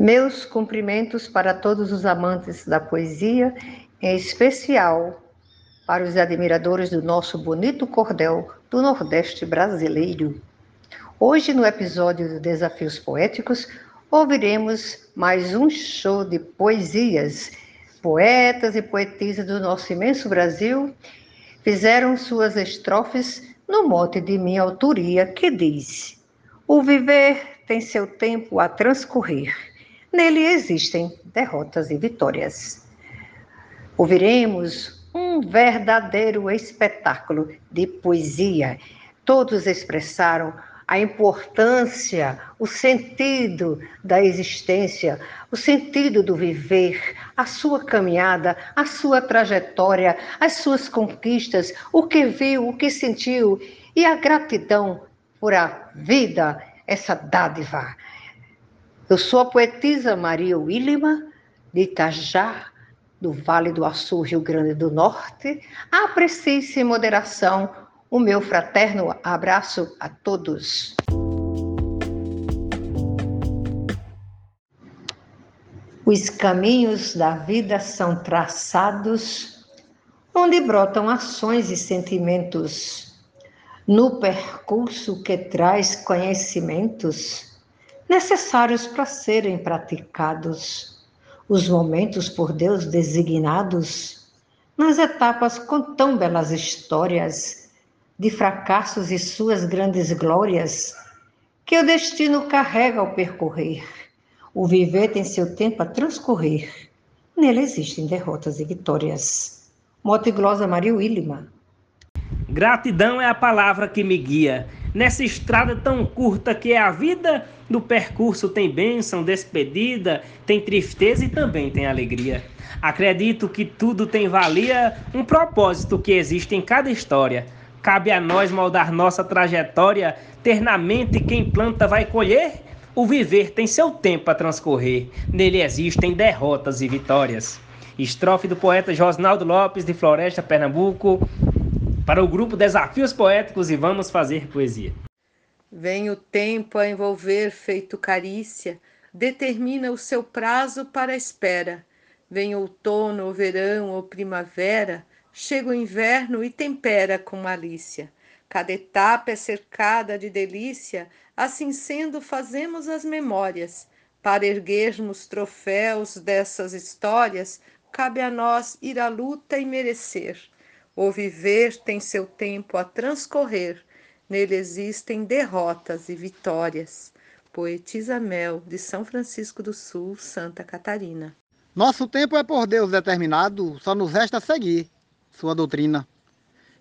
Meus cumprimentos para todos os amantes da poesia, em especial para os admiradores do nosso bonito cordel do Nordeste brasileiro. Hoje, no episódio de Desafios Poéticos, ouviremos mais um show de poesias. Poetas e poetisas do nosso imenso Brasil fizeram suas estrofes no mote de minha autoria, que diz: O viver tem seu tempo a transcorrer. Nele existem derrotas e vitórias. Ouviremos um verdadeiro espetáculo de poesia. Todos expressaram a importância, o sentido da existência, o sentido do viver, a sua caminhada, a sua trajetória, as suas conquistas, o que viu, o que sentiu e a gratidão por a vida, essa dádiva. Eu sou a poetisa Maria Willima, de Itajá, do Vale do Açu, Rio Grande do Norte. Aprecie-se em moderação o meu fraterno abraço a todos. Os caminhos da vida são traçados onde brotam ações e sentimentos. No percurso que traz conhecimentos necessários para serem praticados, os momentos por Deus designados, nas etapas com tão belas histórias de fracassos e suas grandes glórias, que o destino carrega ao percorrer. O viver tem seu tempo a transcorrer. Nele existem derrotas e vitórias. Mote glosa Maria Willima. Gratidão é a palavra que me guia. Nessa estrada tão curta que é a vida, no percurso tem bênção, despedida, tem tristeza e também tem alegria. Acredito que tudo tem valia, um propósito que existe em cada história. Cabe a nós moldar nossa trajetória, ter na mente quem planta vai colher. O viver tem seu tempo a transcorrer, nele existem derrotas e vitórias. Estrofe do poeta Josnaldo Lopes, de Floresta, Pernambuco, para o grupo Desafios Poéticos e vamos fazer poesia. Vem o tempo a envolver feito carícia, determina o seu prazo para a espera. Vem outono ou verão ou primavera, Chega o inverno e tempera com malícia. Cada etapa é cercada de delícia, assim sendo, fazemos as memórias. Para erguermos troféus dessas histórias, cabe a nós ir à luta e merecer. O viver tem seu tempo a transcorrer, nele existem derrotas e vitórias. Poetisa Mel, de São Francisco do Sul, Santa Catarina. Nosso tempo é por Deus determinado, só nos resta seguir sua doutrina.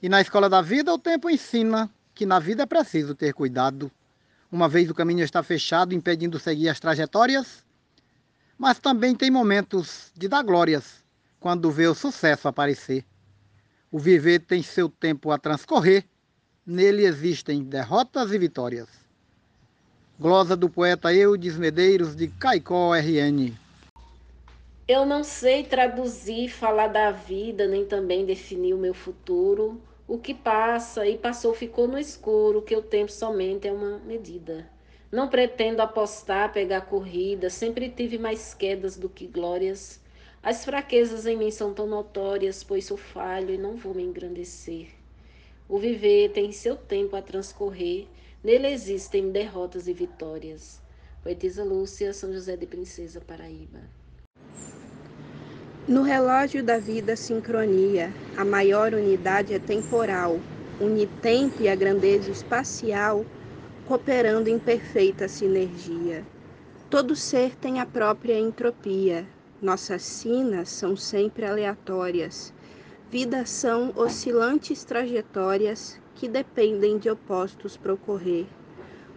E na escola da vida, o tempo ensina que na vida é preciso ter cuidado, uma vez o caminho está fechado, impedindo seguir as trajetórias. Mas também tem momentos de dar glórias, quando vê o sucesso aparecer. O viver tem seu tempo a transcorrer, nele existem derrotas e vitórias. Glosa do poeta Eudes Medeiros, de Caicó, RN. Eu não sei traduzir, falar da vida, nem também definir o meu futuro. O que passa e passou ficou no escuro, que o tempo somente é uma medida. Não pretendo apostar, pegar corrida, sempre tive mais quedas do que glórias. As fraquezas em mim são tão notórias, pois sou falho e não vou me engrandecer. O viver tem seu tempo a transcorrer, nele existem derrotas e vitórias. Poetisa Lúcia, São José de Princesa, Paraíba. No relógio da vida, sincronia, a maior unidade é temporal, une tempo e a grandeza espacial, cooperando em perfeita sinergia. Todo ser tem a própria entropia, nossas sinas são sempre aleatórias. Vidas são oscilantes trajetórias que dependem de opostos procorrer.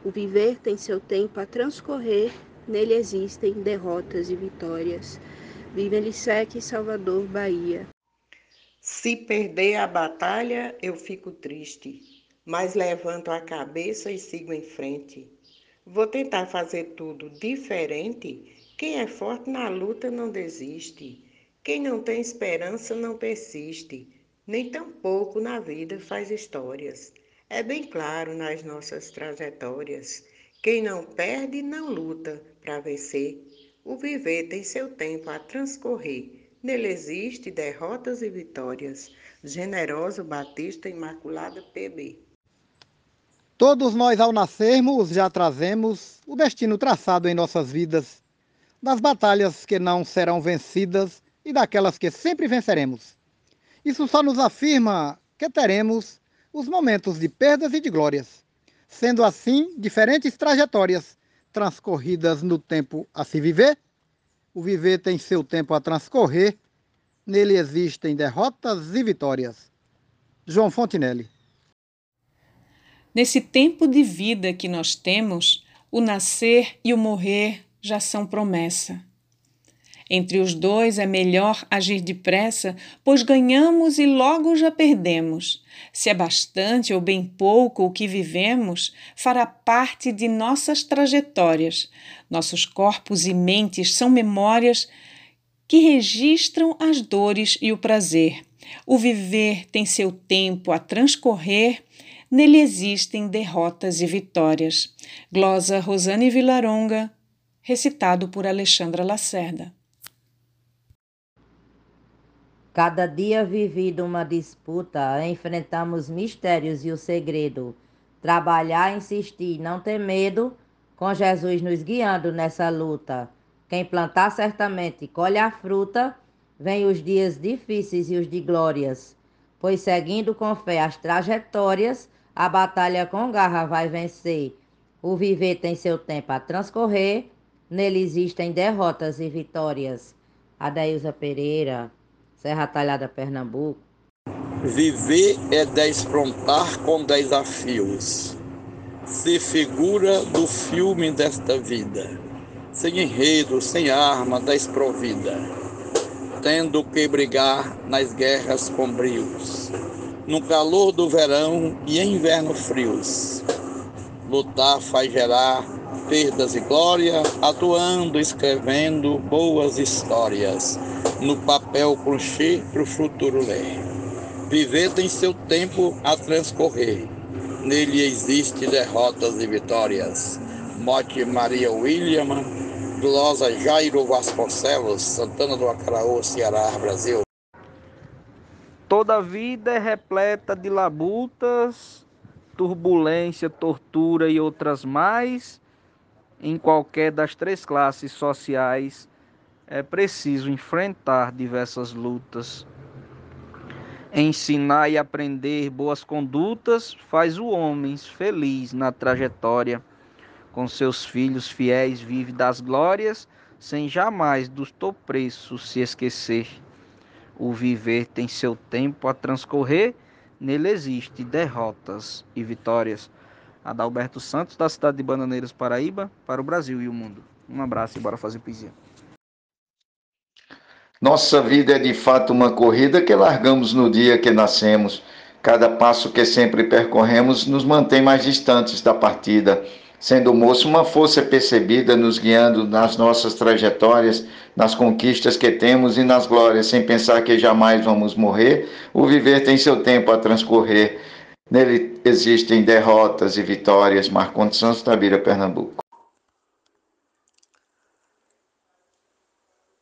O viver tem seu tempo a transcorrer, nele existem derrotas e vitórias. Vive Elisec, Salvador, Bahia. Se perder a batalha, eu fico triste, mas levanto a cabeça e sigo em frente. Vou tentar fazer tudo diferente. Quem é forte na luta não desiste. Quem não tem esperança não persiste. Nem tampouco na vida faz histórias. É bem claro nas nossas trajetórias. Quem não perde não luta para vencer. O viver tem seu tempo a transcorrer. Nele existe derrotas e vitórias. Generoso Batista Imaculada PB. Todos nós, ao nascermos, já trazemos o destino traçado em nossas vidas, das batalhas que não serão vencidas e daquelas que sempre venceremos. Isso só nos afirma que teremos os momentos de perdas e de glórias, sendo assim diferentes trajetórias transcorridas no tempo a se viver. O viver tem seu tempo a transcorrer, nele existem derrotas e vitórias. João Fontinelli. Nesse tempo de vida que nós temos, o nascer e o morrer já são promessa. Entre os dois é melhor agir depressa, pois ganhamos e logo já perdemos. Se é bastante ou bem pouco o que vivemos, fará parte de nossas trajetórias. Nossos corpos e mentes são memórias que registram as dores e o prazer. O viver tem seu tempo a transcorrer, nele existem derrotas e vitórias. Glosa Rosane Vilaronga, recitado por Alexandra Lacerda. Cada dia vivido uma disputa, enfrentamos mistérios e o segredo. Trabalhar, insistir, não ter medo, com Jesus nos guiando nessa luta. Quem plantar certamente colhe a fruta, vem os dias difíceis e os de glórias. Pois seguindo com fé as trajetórias, a batalha com garra vai vencer. O viver tem seu tempo a transcorrer, nele existem derrotas e vitórias. Adailza Pereira, Serra Talhada, Pernambuco. Viver é desfrontar com desafios. Se figura do filme desta vida, sem enredo, sem arma, desprovida, tendo que brigar nas guerras com brios, no calor do verão e inverno frios. Lutar faz gerar perdas e glória, atuando, escrevendo boas histórias no papel crochê para o futuro ler. Viver tem seu tempo a transcorrer. Nele existe derrotas e vitórias. Mote Maria William, Glosa Jairo Vasconcelos, Santana do Acaraú, Ceará, Brasil. Toda vida é repleta de labutas, turbulência, tortura e outras mais, em qualquer das três classes sociais é preciso enfrentar diversas lutas. Ensinar e aprender boas condutas faz o homem feliz na trajetória. Com seus filhos fiéis vive das glórias, sem jamais do teu preço se esquecer. O viver tem seu tempo a transcorrer, nele existe derrotas e vitórias. Adalberto Santos, da cidade de Bananeiras, Paraíba, para o Brasil e o mundo. Um abraço e bora fazer poesia. Nossa vida é de fato uma corrida que largamos no dia que nascemos. Cada passo que sempre percorremos nos mantém mais distantes da partida, sendo moço uma força percebida nos guiando nas nossas trajetórias, nas conquistas que temos e nas glórias, sem pensar que jamais vamos morrer. O viver tem seu tempo a transcorrer. Nele existem derrotas e vitórias. Marcondes Santos Tabira, Pernambuco.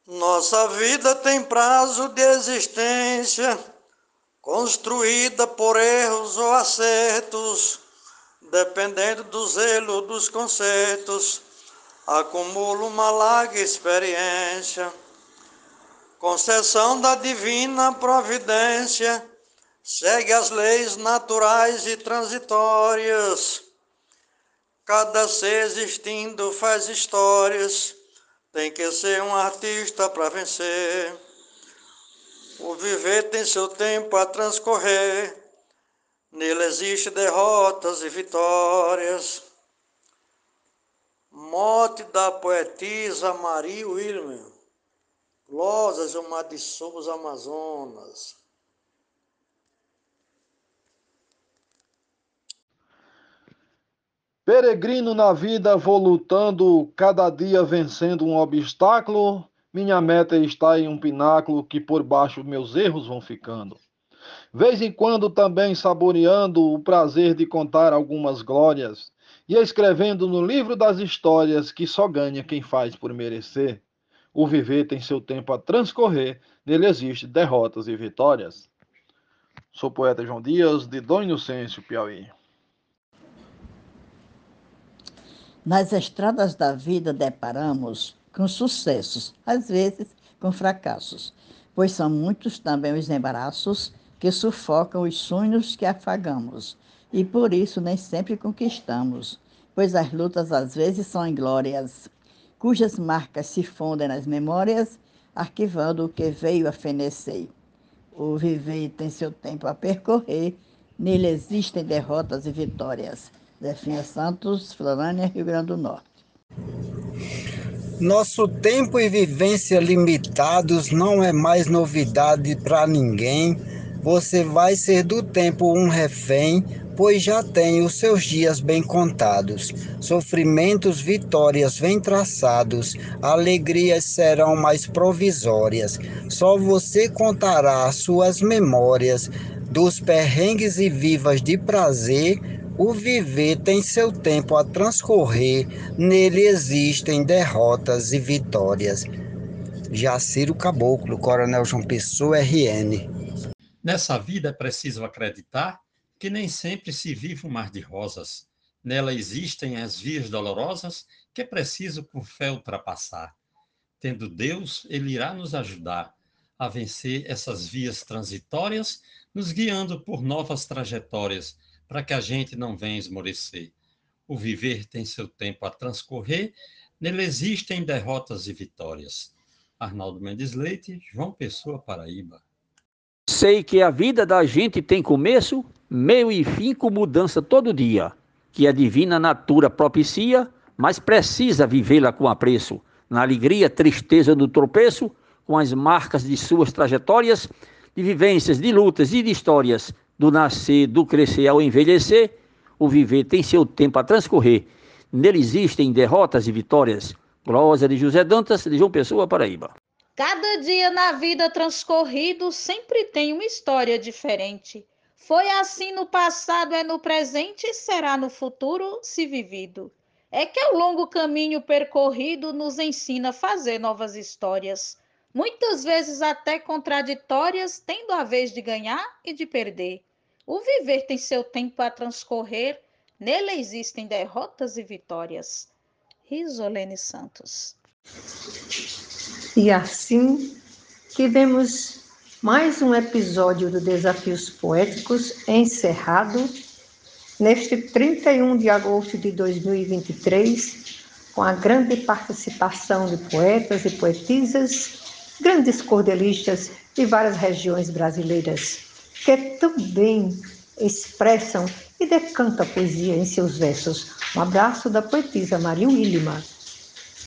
Nossa vida tem prazo de existência, construída por erros ou acertos, dependendo do zelo dos conceitos, acumula uma larga experiência. Concessão da divina providência, segue as leis naturais e transitórias. Cada ser existindo faz histórias tem que ser um artista para vencer. O viver tem seu tempo a transcorrer. Nele existe derrotas e vitórias. Morte da poetisa Maria William. Losas Gilmar de Souza, Amazonas. Peregrino na vida, vou lutando, cada dia vencendo um obstáculo. Minha meta está em um pináculo que por baixo meus erros vão ficando. Vez em quando também saboreando o prazer de contar algumas glórias e escrevendo no livro das histórias que só ganha quem faz por merecer. O viver tem seu tempo a transcorrer, nele existe derrotas e vitórias. Sou poeta João Dias, de Dom Inocêncio, Piauí. Nas estradas da vida deparamos com sucessos, às vezes com fracassos, pois são muitos também os embaraços que sufocam os sonhos que afagamos, e por isso nem sempre conquistamos, pois as lutas às vezes são inglórias, cujas marcas se fundem nas memórias, arquivando o que veio a fenecer. O viver tem seu tempo a percorrer, nele existem derrotas e vitórias. Zefinha Santos, Florânia, Rio Grande do Norte. Nosso tempo e vivência limitados não é mais novidade para ninguém. Você vai ser do tempo um refém, pois já tem os seus dias bem contados. Sofrimentos, vitórias vêm traçados, alegrias serão mais provisórias. Só você contará suas memórias dos perrengues e vivas de prazer o viver tem seu tempo a transcorrer, nele existem derrotas e vitórias. Jaciro Caboclo, Coronel João Pessoa, RN. Nessa vida é preciso acreditar que nem sempre se vive um mar de rosas. Nela existem as vias dolorosas que é preciso com fé ultrapassar. Tendo Deus, Ele irá nos ajudar a vencer essas vias transitórias, nos guiando por novas trajetórias para que a gente não venha esmorecer. O viver tem seu tempo a transcorrer, nele existem derrotas e vitórias. Arnaldo Mendes Leite, João Pessoa, Paraíba. Sei que a vida da gente tem começo, meio e fim com mudança todo dia, que a divina natura propicia, mas precisa vivê-la com apreço, na alegria, tristeza no tropeço, com as marcas de suas trajetórias, de vivências, de lutas e de histórias, do nascer, do crescer ao envelhecer, o viver tem seu tempo a transcorrer. Nele existem derrotas e vitórias. Glória de José Dantas, de João Pessoa, Paraíba. Cada dia na vida transcorrido sempre tem uma história diferente. Foi assim no passado, é no presente e será no futuro, se vivido. É que ao longo caminho percorrido nos ensina a fazer novas histórias, muitas vezes até contraditórias, tendo a vez de ganhar e de perder. O viver tem seu tempo a transcorrer, nele existem derrotas e vitórias. Risolene Santos. E assim tivemos mais um episódio do Desafios Poéticos encerrado neste 31 de agosto de 2023, com a grande participação de poetas e poetisas, grandes cordelistas de várias regiões brasileiras que também expressam e decantam a poesia em seus versos. Um abraço da poetisa Maria Willima.